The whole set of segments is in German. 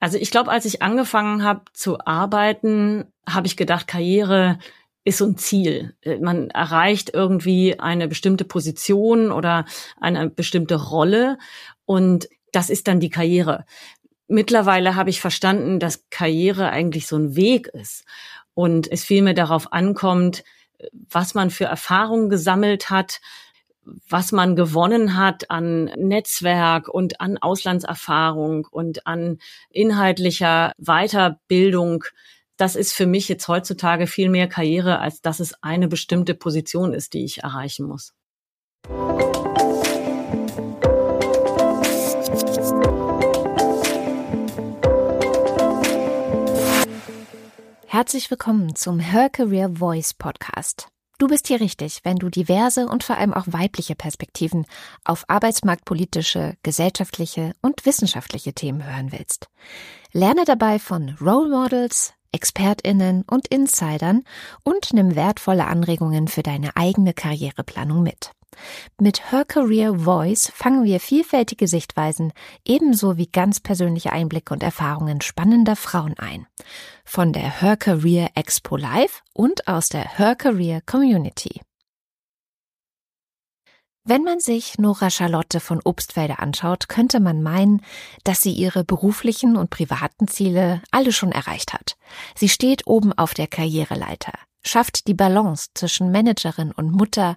Also ich glaube, als ich angefangen habe zu arbeiten, habe ich gedacht, Karriere ist so ein Ziel. Man erreicht irgendwie eine bestimmte Position oder eine bestimmte Rolle und das ist dann die Karriere. Mittlerweile habe ich verstanden, dass Karriere eigentlich so ein Weg ist und es vielmehr darauf ankommt, was man für Erfahrungen gesammelt hat, was man gewonnen hat an Netzwerk und an Auslandserfahrung und an inhaltlicher Weiterbildung. Das ist für mich jetzt heutzutage viel mehr Karriere, als dass es eine bestimmte Position ist, die ich erreichen muss. Herzlich willkommen zum Her Career Voice Podcast. Du bist hier richtig, wenn du diverse und vor allem auch weibliche Perspektiven auf arbeitsmarktpolitische, gesellschaftliche und wissenschaftliche Themen hören willst. Lerne dabei von Role Models, ExpertInnen und Insidern und nimm wertvolle Anregungen für deine eigene Karriereplanung mit. Mit Her Career Voice fangen wir vielfältige Sichtweisen ebenso wie ganz persönliche Einblicke und Erfahrungen spannender Frauen ein. Von der Her Career Expo Live und aus der Her Career Community. Wenn man sich Nora Charlotte von Obstfelder anschaut, könnte man meinen, dass sie ihre beruflichen und privaten Ziele alle schon erreicht hat. Sie steht oben auf der Karriereleiter, schafft die Balance zwischen Managerin und Mutter,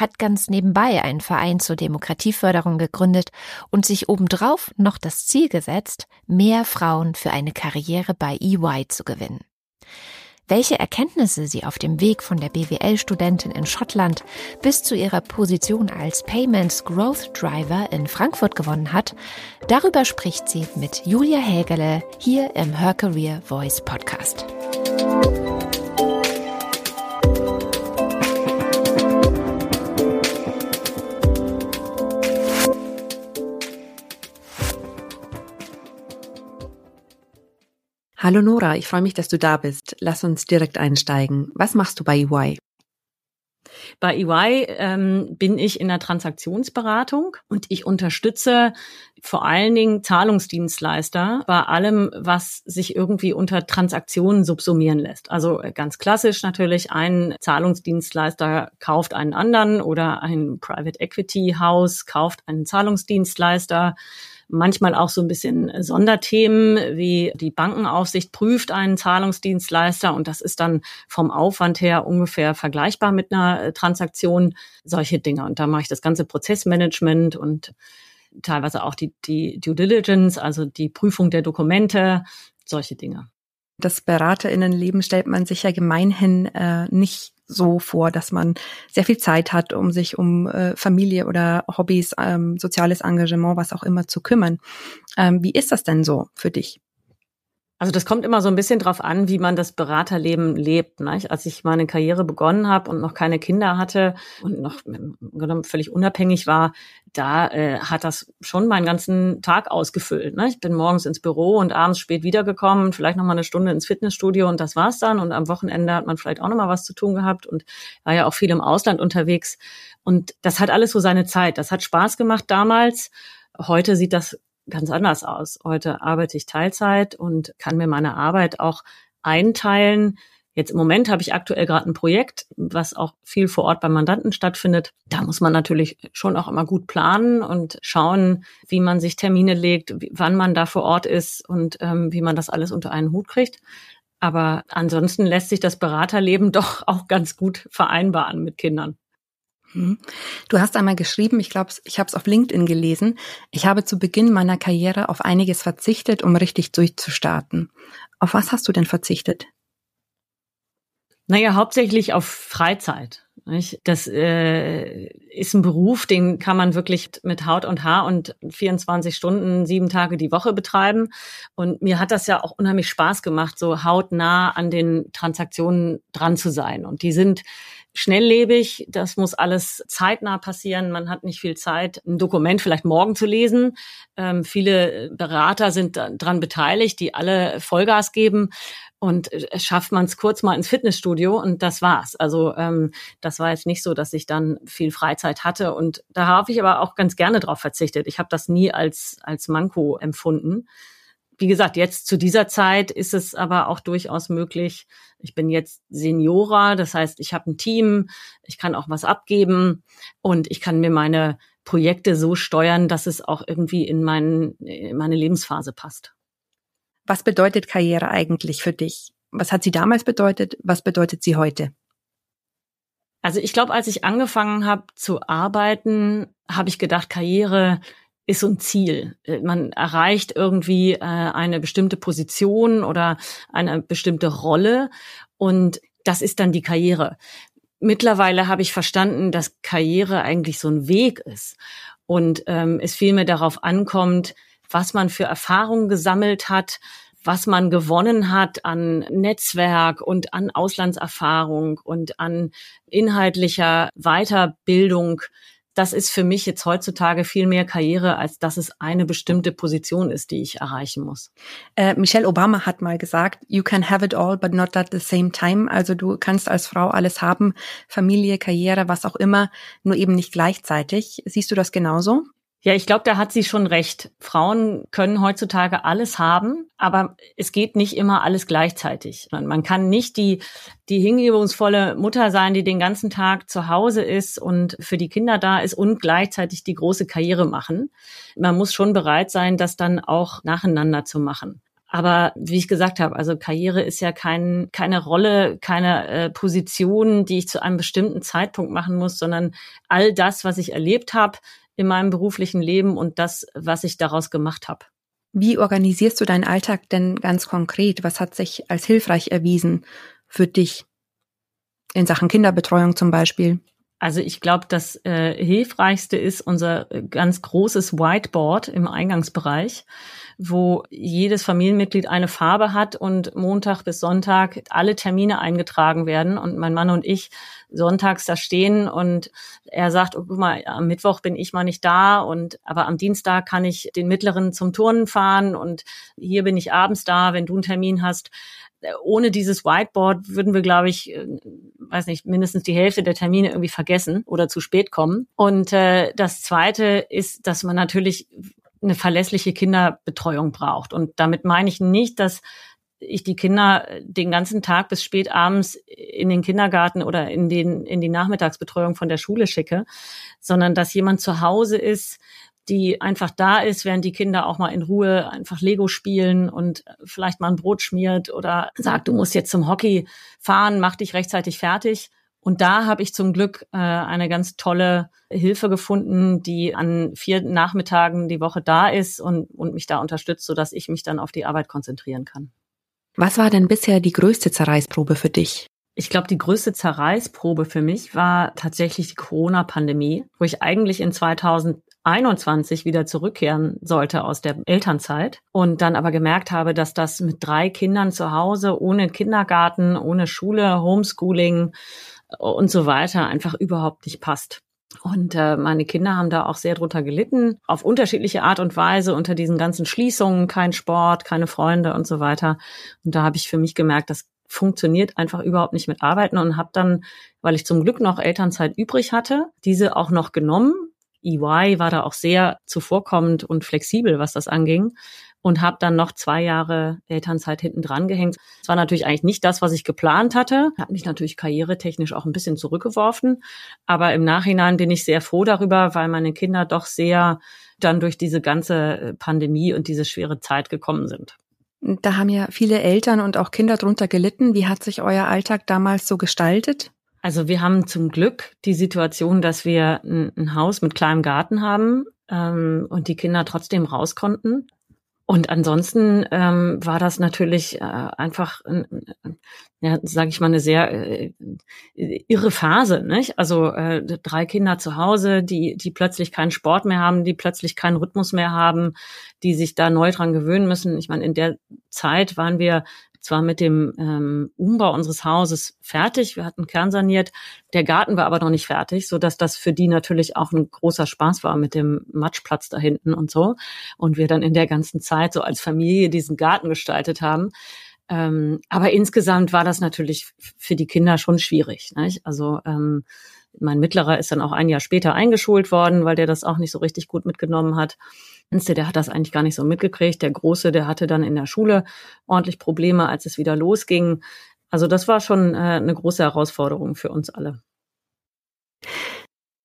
hat ganz nebenbei einen Verein zur Demokratieförderung gegründet und sich obendrauf noch das Ziel gesetzt, mehr Frauen für eine Karriere bei EY zu gewinnen. Welche Erkenntnisse sie auf dem Weg von der BWL-Studentin in Schottland bis zu ihrer Position als Payments Growth Driver in Frankfurt gewonnen hat, darüber spricht sie mit Julia Hägele hier im Her Career Voice Podcast. Hallo Nora, ich freue mich, dass du da bist. Lass uns direkt einsteigen. Was machst du bei EY? Bei EY ähm, bin ich in der Transaktionsberatung und ich unterstütze vor allen Dingen Zahlungsdienstleister bei allem, was sich irgendwie unter Transaktionen subsumieren lässt. Also äh, ganz klassisch natürlich, ein Zahlungsdienstleister kauft einen anderen oder ein Private Equity House kauft einen Zahlungsdienstleister manchmal auch so ein bisschen Sonderthemen, wie die Bankenaufsicht prüft einen Zahlungsdienstleister und das ist dann vom Aufwand her ungefähr vergleichbar mit einer äh, Transaktion, solche Dinge. Und da mache ich das ganze Prozessmanagement und teilweise auch die, die Due Diligence, also die Prüfung der Dokumente, solche Dinge. Das Beraterinnenleben stellt man sich ja gemeinhin äh, nicht so vor, dass man sehr viel Zeit hat, um sich um äh, Familie oder Hobbys, ähm, soziales Engagement, was auch immer zu kümmern. Ähm, wie ist das denn so für dich? Also das kommt immer so ein bisschen drauf an, wie man das Beraterleben lebt. Ne? Als ich meine Karriere begonnen habe und noch keine Kinder hatte und noch genommen völlig unabhängig war, da äh, hat das schon meinen ganzen Tag ausgefüllt. Ne? Ich bin morgens ins Büro und abends spät wiedergekommen, vielleicht noch mal eine Stunde ins Fitnessstudio und das war's dann. Und am Wochenende hat man vielleicht auch noch mal was zu tun gehabt und war ja auch viel im Ausland unterwegs. Und das hat alles so seine Zeit. Das hat Spaß gemacht damals. Heute sieht das ganz anders aus. Heute arbeite ich Teilzeit und kann mir meine Arbeit auch einteilen. Jetzt im Moment habe ich aktuell gerade ein Projekt, was auch viel vor Ort beim Mandanten stattfindet. Da muss man natürlich schon auch immer gut planen und schauen, wie man sich Termine legt, wann man da vor Ort ist und ähm, wie man das alles unter einen Hut kriegt. Aber ansonsten lässt sich das Beraterleben doch auch ganz gut vereinbaren mit Kindern. Mhm. Du hast einmal geschrieben, ich glaube, ich habe es auf LinkedIn gelesen, ich habe zu Beginn meiner Karriere auf einiges verzichtet, um richtig durchzustarten. Auf was hast du denn verzichtet? Naja, hauptsächlich auf Freizeit. Das äh, ist ein Beruf, den kann man wirklich mit Haut und Haar und 24 Stunden, sieben Tage die Woche betreiben. Und mir hat das ja auch unheimlich Spaß gemacht, so hautnah an den Transaktionen dran zu sein. Und die sind schnelllebig, das muss alles zeitnah passieren. Man hat nicht viel Zeit, ein Dokument vielleicht morgen zu lesen. Ähm, viele Berater sind daran beteiligt, die alle Vollgas geben. Und äh, schafft man es kurz mal ins Fitnessstudio und das war's. Also ähm, das war jetzt nicht so, dass ich dann viel Freizeit hatte. Und da habe ich aber auch ganz gerne drauf verzichtet. Ich habe das nie als, als Manko empfunden. Wie gesagt, jetzt zu dieser Zeit ist es aber auch durchaus möglich. Ich bin jetzt Seniora, das heißt, ich habe ein Team, ich kann auch was abgeben und ich kann mir meine Projekte so steuern, dass es auch irgendwie in, mein, in meine Lebensphase passt. Was bedeutet Karriere eigentlich für dich? Was hat sie damals bedeutet? Was bedeutet sie heute? Also ich glaube, als ich angefangen habe zu arbeiten, habe ich gedacht, Karriere ist so ein Ziel. Man erreicht irgendwie äh, eine bestimmte Position oder eine bestimmte Rolle und das ist dann die Karriere. Mittlerweile habe ich verstanden, dass Karriere eigentlich so ein Weg ist und ähm, es vielmehr darauf ankommt, was man für Erfahrungen gesammelt hat, was man gewonnen hat an Netzwerk und an Auslandserfahrung und an inhaltlicher Weiterbildung. Das ist für mich jetzt heutzutage viel mehr Karriere, als dass es eine bestimmte Position ist, die ich erreichen muss. Äh, Michelle Obama hat mal gesagt, you can have it all, but not at the same time. Also du kannst als Frau alles haben, Familie, Karriere, was auch immer, nur eben nicht gleichzeitig. Siehst du das genauso? Ja, ich glaube, da hat sie schon recht. Frauen können heutzutage alles haben, aber es geht nicht immer alles gleichzeitig. Man kann nicht die, die hingebungsvolle Mutter sein, die den ganzen Tag zu Hause ist und für die Kinder da ist und gleichzeitig die große Karriere machen. Man muss schon bereit sein, das dann auch nacheinander zu machen. Aber wie ich gesagt habe, also Karriere ist ja kein, keine Rolle, keine äh, Position, die ich zu einem bestimmten Zeitpunkt machen muss, sondern all das, was ich erlebt habe, in meinem beruflichen Leben und das, was ich daraus gemacht habe. Wie organisierst du deinen Alltag denn ganz konkret? Was hat sich als hilfreich erwiesen für dich in Sachen Kinderbetreuung zum Beispiel? Also ich glaube, das äh, Hilfreichste ist unser äh, ganz großes Whiteboard im Eingangsbereich, wo jedes Familienmitglied eine Farbe hat und Montag bis Sonntag alle Termine eingetragen werden und mein Mann und ich sonntags da stehen und er sagt, oh, guck mal, am Mittwoch bin ich mal nicht da und aber am Dienstag kann ich den Mittleren zum Turnen fahren und hier bin ich abends da, wenn du einen Termin hast ohne dieses Whiteboard würden wir, glaube ich, äh, weiß nicht, mindestens die Hälfte der Termine irgendwie vergessen oder zu spät kommen. Und äh, das Zweite ist, dass man natürlich eine verlässliche Kinderbetreuung braucht. Und damit meine ich nicht, dass ich die Kinder den ganzen Tag bis spät abends in den Kindergarten oder in den in die Nachmittagsbetreuung von der Schule schicke, sondern dass jemand zu Hause ist, die einfach da ist, während die Kinder auch mal in Ruhe einfach Lego spielen und vielleicht mal ein Brot schmiert oder sagt, du musst jetzt zum Hockey fahren, mach dich rechtzeitig fertig. Und da habe ich zum Glück äh, eine ganz tolle Hilfe gefunden, die an vier Nachmittagen die Woche da ist und, und mich da unterstützt, sodass ich mich dann auf die Arbeit konzentrieren kann. Was war denn bisher die größte Zerreißprobe für dich? Ich glaube, die größte Zerreißprobe für mich war tatsächlich die Corona-Pandemie, wo ich eigentlich in 2021 wieder zurückkehren sollte aus der Elternzeit und dann aber gemerkt habe, dass das mit drei Kindern zu Hause, ohne Kindergarten, ohne Schule, Homeschooling und so weiter einfach überhaupt nicht passt. Und äh, meine Kinder haben da auch sehr drunter gelitten, auf unterschiedliche Art und Weise unter diesen ganzen Schließungen, kein Sport, keine Freunde und so weiter. Und da habe ich für mich gemerkt, das funktioniert einfach überhaupt nicht mit Arbeiten und habe dann, weil ich zum Glück noch Elternzeit übrig hatte, diese auch noch genommen. EY war da auch sehr zuvorkommend und flexibel, was das anging und habe dann noch zwei Jahre Elternzeit hinten dran gehängt. Das war natürlich eigentlich nicht das, was ich geplant hatte. Hat mich natürlich karrieretechnisch auch ein bisschen zurückgeworfen, aber im Nachhinein bin ich sehr froh darüber, weil meine Kinder doch sehr dann durch diese ganze Pandemie und diese schwere Zeit gekommen sind. Da haben ja viele Eltern und auch Kinder drunter gelitten. Wie hat sich euer Alltag damals so gestaltet? Also wir haben zum Glück die Situation, dass wir ein, ein Haus mit kleinem Garten haben ähm, und die Kinder trotzdem raus konnten. Und ansonsten ähm, war das natürlich äh, einfach, äh, ja, sage ich mal, eine sehr äh, irre Phase. Nicht? Also äh, drei Kinder zu Hause, die die plötzlich keinen Sport mehr haben, die plötzlich keinen Rhythmus mehr haben, die sich da neu dran gewöhnen müssen. Ich meine, in der Zeit waren wir zwar mit dem ähm, Umbau unseres Hauses fertig, wir hatten kernsaniert, der Garten war aber noch nicht fertig, so dass das für die natürlich auch ein großer Spaß war mit dem Matschplatz da hinten und so. Und wir dann in der ganzen Zeit so als Familie diesen Garten gestaltet haben. Ähm, aber insgesamt war das natürlich für die Kinder schon schwierig. Nicht? Also ähm, mein Mittlerer ist dann auch ein Jahr später eingeschult worden, weil der das auch nicht so richtig gut mitgenommen hat. Kleinste, der hat das eigentlich gar nicht so mitgekriegt. Der Große, der hatte dann in der Schule ordentlich Probleme, als es wieder losging. Also das war schon äh, eine große Herausforderung für uns alle.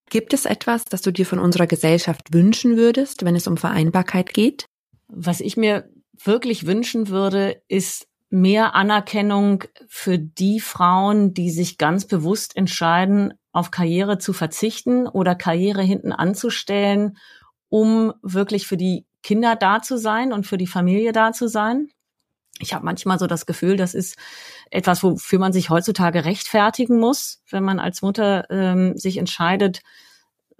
Gibt es etwas, das du dir von unserer Gesellschaft wünschen würdest, wenn es um Vereinbarkeit geht? Was ich mir wirklich wünschen würde, ist mehr Anerkennung für die Frauen, die sich ganz bewusst entscheiden, auf Karriere zu verzichten oder Karriere hinten anzustellen, um wirklich für die Kinder da zu sein und für die Familie da zu sein. Ich habe manchmal so das Gefühl, das ist etwas, wofür man sich heutzutage rechtfertigen muss, wenn man als Mutter ähm, sich entscheidet,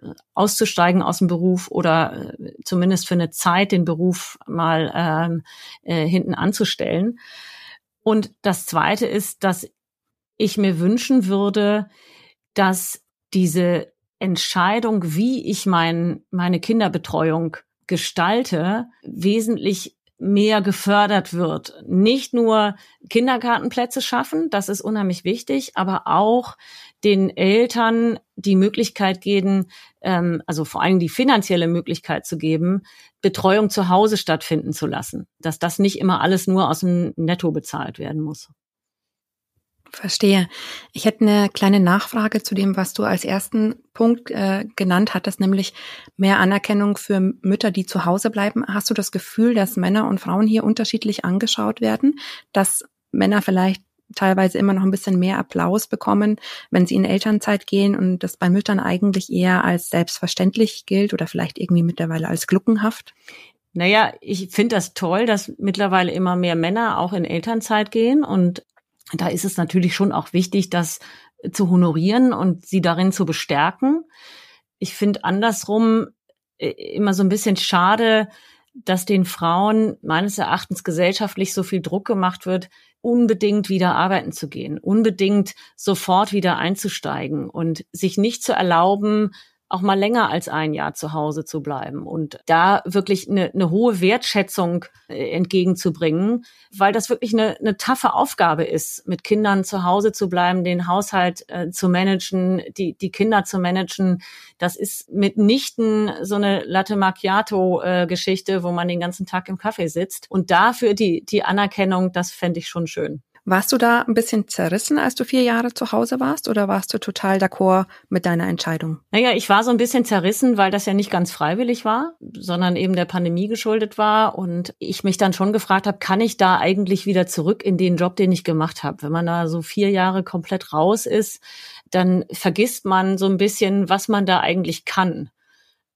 äh, auszusteigen aus dem Beruf oder äh, zumindest für eine Zeit den Beruf mal ähm, äh, hinten anzustellen. Und das Zweite ist, dass ich mir wünschen würde, dass diese Entscheidung, wie ich mein, meine Kinderbetreuung gestalte, wesentlich mehr gefördert wird. Nicht nur Kindergartenplätze schaffen, das ist unheimlich wichtig, aber auch den Eltern die Möglichkeit geben, ähm, also vor allem die finanzielle Möglichkeit zu geben, Betreuung zu Hause stattfinden zu lassen. Dass das nicht immer alles nur aus dem Netto bezahlt werden muss. Verstehe. Ich hätte eine kleine Nachfrage zu dem, was du als ersten Punkt äh, genannt hattest, nämlich mehr Anerkennung für Mütter, die zu Hause bleiben. Hast du das Gefühl, dass Männer und Frauen hier unterschiedlich angeschaut werden, dass Männer vielleicht teilweise immer noch ein bisschen mehr Applaus bekommen, wenn sie in Elternzeit gehen und das bei Müttern eigentlich eher als selbstverständlich gilt oder vielleicht irgendwie mittlerweile als gluckenhaft? Naja, ich finde das toll, dass mittlerweile immer mehr Männer auch in Elternzeit gehen und da ist es natürlich schon auch wichtig, das zu honorieren und sie darin zu bestärken. Ich finde andersrum äh, immer so ein bisschen schade, dass den Frauen meines Erachtens gesellschaftlich so viel Druck gemacht wird, unbedingt wieder arbeiten zu gehen, unbedingt sofort wieder einzusteigen und sich nicht zu erlauben, auch mal länger als ein Jahr zu Hause zu bleiben und da wirklich eine, eine hohe Wertschätzung äh, entgegenzubringen, weil das wirklich eine, eine taffe Aufgabe ist, mit Kindern zu Hause zu bleiben, den Haushalt äh, zu managen, die, die Kinder zu managen. Das ist mitnichten so eine Latte Macchiato-Geschichte, äh, wo man den ganzen Tag im Kaffee sitzt. Und dafür die, die Anerkennung, das fände ich schon schön. Warst du da ein bisschen zerrissen, als du vier Jahre zu Hause warst, oder warst du total d'accord mit deiner Entscheidung? Naja, ich war so ein bisschen zerrissen, weil das ja nicht ganz freiwillig war, sondern eben der Pandemie geschuldet war. Und ich mich dann schon gefragt habe, kann ich da eigentlich wieder zurück in den Job, den ich gemacht habe? Wenn man da so vier Jahre komplett raus ist, dann vergisst man so ein bisschen, was man da eigentlich kann.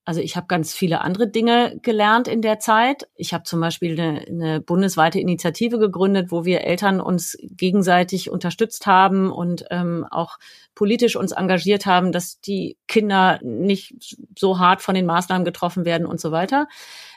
Also ich habe ganz viele andere Dinge gelernt in der Zeit. Ich habe zum Beispiel eine, eine, bundesweite Initiative gegründet, wo wir Eltern uns gegenseitig unterstützt haben und ähm, auch politisch uns engagiert haben, dass die Kinder nicht so hart von den Maßnahmen getroffen werden und so weiter.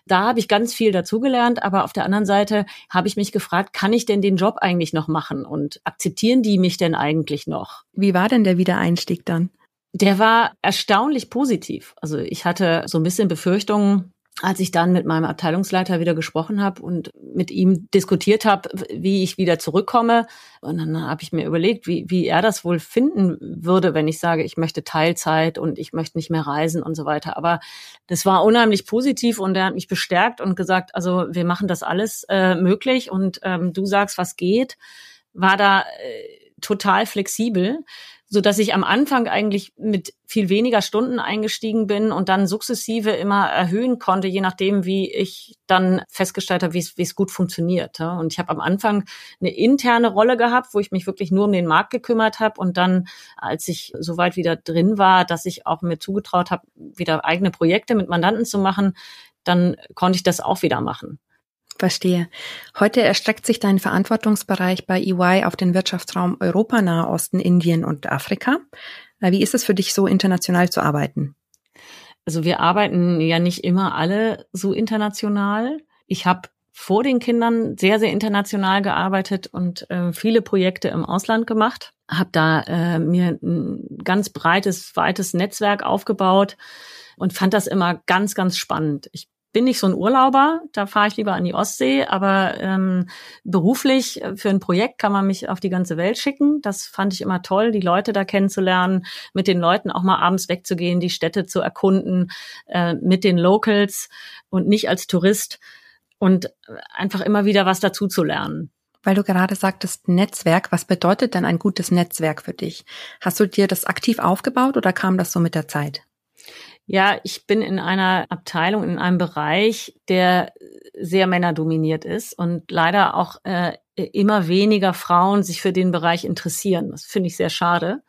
Da habe ich ganz viel dazugelernt, aber auf der anderen Seite habe ich mich gefragt, kann ich denn den Job eigentlich noch machen und akzeptieren die mich denn eigentlich noch? Wie war denn der Wiedereinstieg dann? Der war erstaunlich positiv. Also ich hatte so ein bisschen Befürchtungen, als ich dann mit meinem Abteilungsleiter wieder gesprochen habe und mit ihm diskutiert habe, wie ich wieder zurückkomme. Und dann habe ich mir überlegt, wie, wie er das wohl finden würde, wenn ich sage, ich möchte Teilzeit und ich möchte nicht mehr reisen und so weiter. Aber das war unheimlich positiv und er hat mich bestärkt und gesagt, also wir machen das alles äh, möglich und ähm, du sagst, was geht. War da äh, total flexibel so dass ich am Anfang eigentlich mit viel weniger Stunden eingestiegen bin und dann sukzessive immer erhöhen konnte, je nachdem, wie ich dann festgestellt habe, wie es, gut funktioniert. Und ich habe am Anfang eine interne Rolle gehabt, wo ich mich wirklich nur um den Markt gekümmert habe und dann, als ich soweit wieder drin war, dass ich auch mir zugetraut habe, wieder eigene Projekte mit Mandanten zu machen, dann konnte ich das auch wieder machen. Verstehe. Heute erstreckt sich dein Verantwortungsbereich bei EY auf den Wirtschaftsraum Europa, Nahe Osten, Indien und Afrika. Äh, wie ist es für dich, so international zu arbeiten? Also wir arbeiten ja nicht immer alle so international. Ich habe vor den Kindern sehr, sehr international gearbeitet und äh, viele Projekte im Ausland gemacht. Habe da äh, mir ein ganz breites, weites Netzwerk aufgebaut und fand das immer ganz, ganz spannend. Ich bin nicht so ein Urlauber, da fahre ich lieber an die Ostsee, aber ähm, beruflich äh, für ein Projekt kann man mich auf die ganze Welt schicken. Das fand ich immer toll, die Leute da kennenzulernen, mit den Leuten auch mal abends wegzugehen, die Städte zu erkunden, äh, mit den Locals und nicht als Tourist und äh, einfach immer wieder was dazu zu lernen. Weil du gerade sagtest Netzwerk, was bedeutet denn ein gutes Netzwerk für dich? Hast du dir das aktiv aufgebaut oder kam das so mit der Zeit? Ja, ich bin in einer Abteilung, in einem Bereich, der sehr männerdominiert ist und leider auch äh, immer weniger Frauen sich für den Bereich interessieren. Das finde ich sehr schade.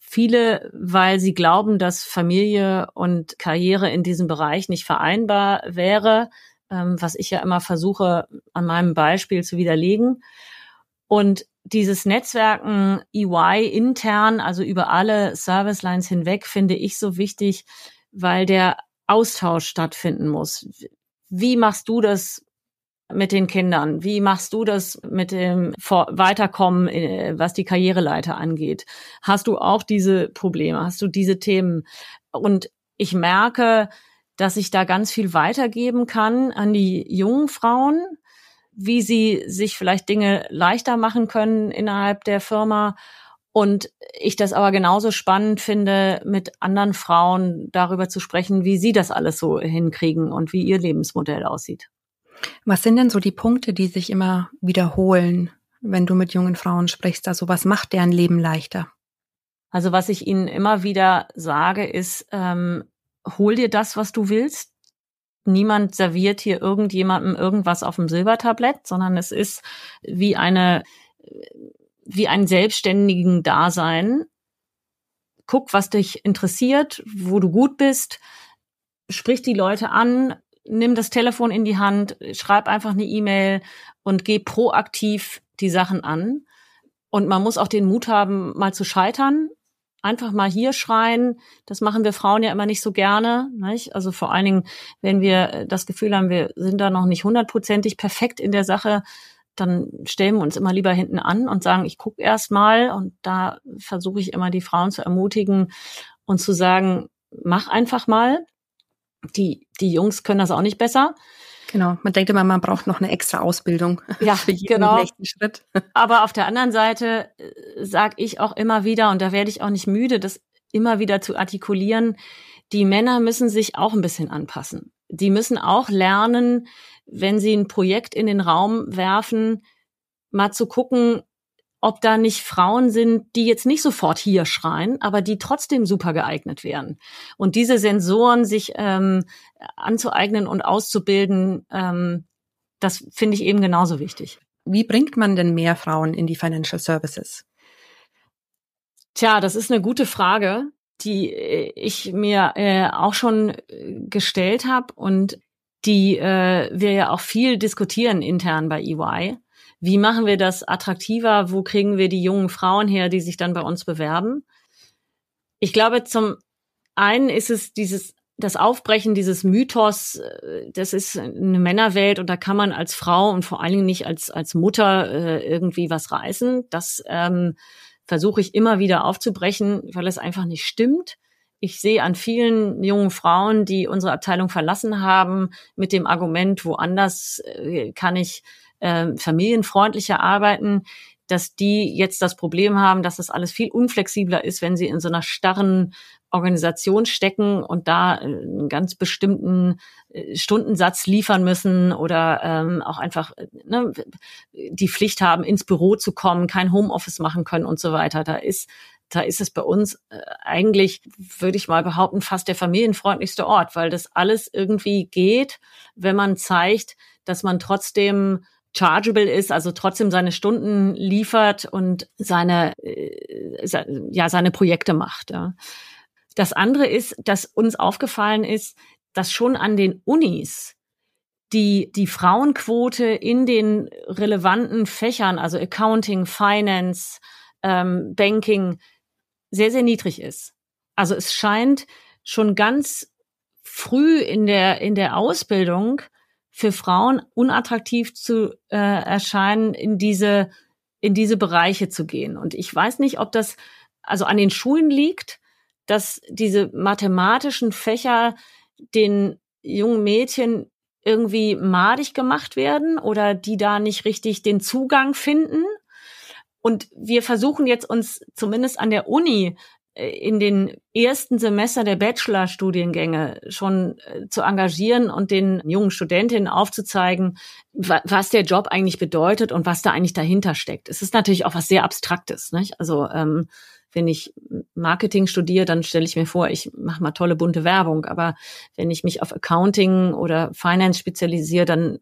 Viele, weil sie glauben, dass Familie und Karriere in diesem Bereich nicht vereinbar wäre, ähm, was ich ja immer versuche, an meinem Beispiel zu widerlegen. Und dieses Netzwerken EY intern, also über alle Service Lines hinweg, finde ich so wichtig, weil der Austausch stattfinden muss. Wie machst du das mit den Kindern? Wie machst du das mit dem Weiterkommen, äh, was die Karriereleiter angeht? Hast du auch diese Probleme? Hast du diese Themen? Und ich merke, dass ich da ganz viel weitergeben kann an die jungen Frauen, wie sie sich vielleicht Dinge leichter machen können innerhalb der Firma. Und ich das aber genauso spannend finde, mit anderen Frauen darüber zu sprechen, wie sie das alles so hinkriegen und wie ihr Lebensmodell aussieht. Was sind denn so die Punkte, die sich immer wiederholen, wenn du mit jungen Frauen sprichst? Also was macht deren Leben leichter? Also was ich ihnen immer wieder sage, ist, ähm, hol dir das, was du willst niemand serviert hier irgendjemandem irgendwas auf dem Silbertablett, sondern es ist wie eine, wie ein selbstständigen Dasein. Guck, was dich interessiert, wo du gut bist, sprich die Leute an, nimm das Telefon in die Hand, schreib einfach eine E-Mail und geh proaktiv die Sachen an. Und man muss auch den Mut haben, mal zu scheitern einfach mal hier schreien. Das machen wir Frauen ja immer nicht so gerne. Nicht? Also vor allen Dingen, wenn wir äh, das Gefühl haben, wir sind da noch nicht hundertprozentig perfekt in der Sache, dann stellen wir uns immer lieber hinten an und sagen, ich gucke erst mal. Und da versuche ich immer die Frauen zu ermutigen und zu sagen, mach einfach mal. Die, die Jungs können das auch nicht besser. Genau, man denkt immer, man braucht noch eine extra Ausbildung ja, für jeden genau. nächsten Schritt. Aber auf der anderen Seite äh, sage ich auch immer wieder, und da werde ich auch nicht müde, das immer wieder zu artikulieren, die Männer müssen sich auch ein bisschen anpassen. Die müssen auch lernen, wenn sie ein Projekt in den Raum werfen, mal zu gucken, ob da nicht Frauen sind, die jetzt nicht sofort hier schreien, aber die trotzdem super geeignet wären. Und diese Sensoren sich ähm, anzueignen und auszubilden, ähm, das finde ich eben genauso wichtig. Wie bringt man denn mehr Frauen in die Financial Services? Tja, das ist eine gute Frage, die äh, ich mir äh, auch schon äh, gestellt habe und die äh, wir ja auch viel diskutieren intern bei EY. Wie machen wir das attraktiver? Wo kriegen wir die jungen Frauen her, die sich dann bei uns bewerben? Ich glaube, zum einen ist es dieses das Aufbrechen dieses Mythos, äh, das ist eine Männerwelt und da kann man als Frau und vor allen Dingen nicht als, als Mutter äh, irgendwie was reißen. Das ähm, versuche ich immer wieder aufzubrechen, weil es einfach nicht stimmt. Ich sehe an vielen jungen Frauen, die unsere Abteilung verlassen haben, mit dem Argument, woanders äh, kann ich äh, familienfreundlicher arbeiten, dass die jetzt das Problem haben, dass das alles viel unflexibler ist, wenn sie in so einer starren Organisation stecken und da äh, einen ganz bestimmten äh, Stundensatz liefern müssen oder ähm, auch einfach äh, ne, die Pflicht haben, ins Büro zu kommen, kein Homeoffice machen können und so weiter. Da ist da ist es bei uns eigentlich, würde ich mal behaupten, fast der familienfreundlichste Ort, weil das alles irgendwie geht, wenn man zeigt, dass man trotzdem chargeable ist, also trotzdem seine Stunden liefert und seine, äh, ja, seine Projekte macht. Ja. Das andere ist, dass uns aufgefallen ist, dass schon an den Unis die, die Frauenquote in den relevanten Fächern, also Accounting, Finance, ähm, Banking, sehr, sehr niedrig ist. Also es scheint schon ganz früh in der, in der Ausbildung für Frauen unattraktiv zu äh, erscheinen, in diese, in diese Bereiche zu gehen. Und ich weiß nicht, ob das also an den Schulen liegt, dass diese mathematischen Fächer den jungen Mädchen irgendwie madig gemacht werden oder die da nicht richtig den Zugang finden. Und wir versuchen jetzt uns zumindest an der Uni in den ersten Semester der Bachelorstudiengänge schon äh, zu engagieren und den jungen Studentinnen aufzuzeigen, was der Job eigentlich bedeutet und was da eigentlich dahinter steckt. Es ist natürlich auch was sehr Abstraktes. Nicht? Also ähm, wenn ich Marketing studiere, dann stelle ich mir vor, ich mache mal tolle bunte Werbung. Aber wenn ich mich auf Accounting oder Finance spezialisiere, dann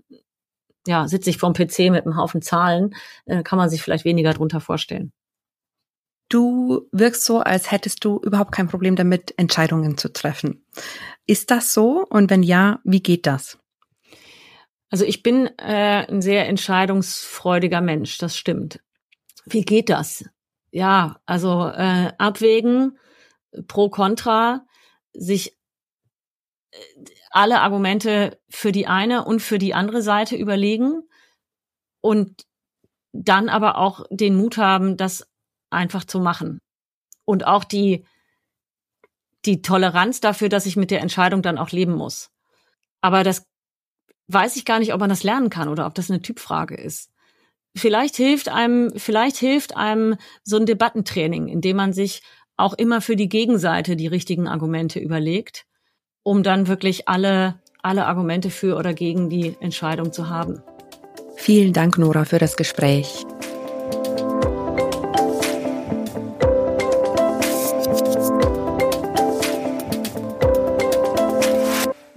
ja, sitze ich vorm PC mit einem Haufen Zahlen, äh, kann man sich vielleicht weniger drunter vorstellen. Du wirkst so, als hättest du überhaupt kein Problem damit, Entscheidungen zu treffen. Ist das so? Und wenn ja, wie geht das? Also ich bin äh, ein sehr entscheidungsfreudiger Mensch, das stimmt. Wie geht das? ja, also äh, abwägen, pro contra, sich äh, alle Argumente für die eine und für die andere Seite überlegen und dann aber auch den Mut haben, das einfach zu machen. Und auch die, die Toleranz dafür, dass ich mit der Entscheidung dann auch leben muss. Aber das weiß ich gar nicht, ob man das lernen kann oder ob das eine Typfrage ist vielleicht hilft einem, vielleicht hilft einem so ein Debattentraining, in dem man sich auch immer für die Gegenseite die richtigen Argumente überlegt, um dann wirklich alle, alle Argumente für oder gegen die Entscheidung zu haben. Vielen Dank, Nora, für das Gespräch.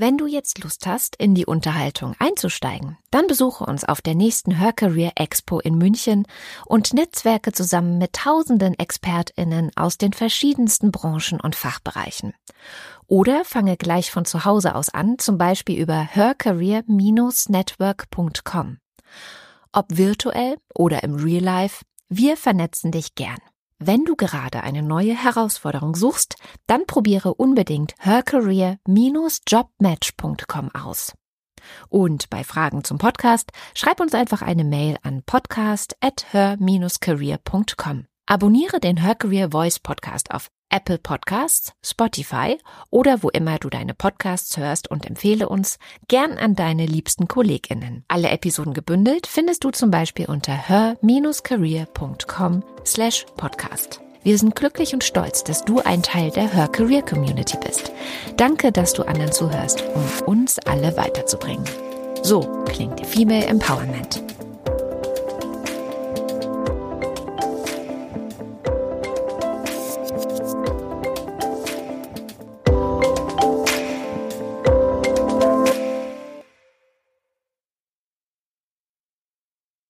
Wenn du jetzt Lust hast, in die Unterhaltung einzusteigen, dann besuche uns auf der nächsten Her Career Expo in München und netzwerke zusammen mit tausenden ExpertInnen aus den verschiedensten Branchen und Fachbereichen. Oder fange gleich von zu Hause aus an, zum Beispiel über hercareer-network.com. Ob virtuell oder im Real Life, wir vernetzen dich gern. Wenn du gerade eine neue Herausforderung suchst, dann probiere unbedingt hercareer-jobmatch.com aus. Und bei Fragen zum Podcast schreib uns einfach eine Mail an podcast at her-career.com. Abonniere den Her Career Voice Podcast auf Apple Podcasts, Spotify oder wo immer du deine Podcasts hörst und empfehle uns gern an deine liebsten KollegInnen. Alle Episoden gebündelt findest du zum Beispiel unter her-career.com slash podcast. Wir sind glücklich und stolz, dass du ein Teil der Her Career Community bist. Danke, dass du anderen zuhörst, um uns alle weiterzubringen. So klingt Female Empowerment.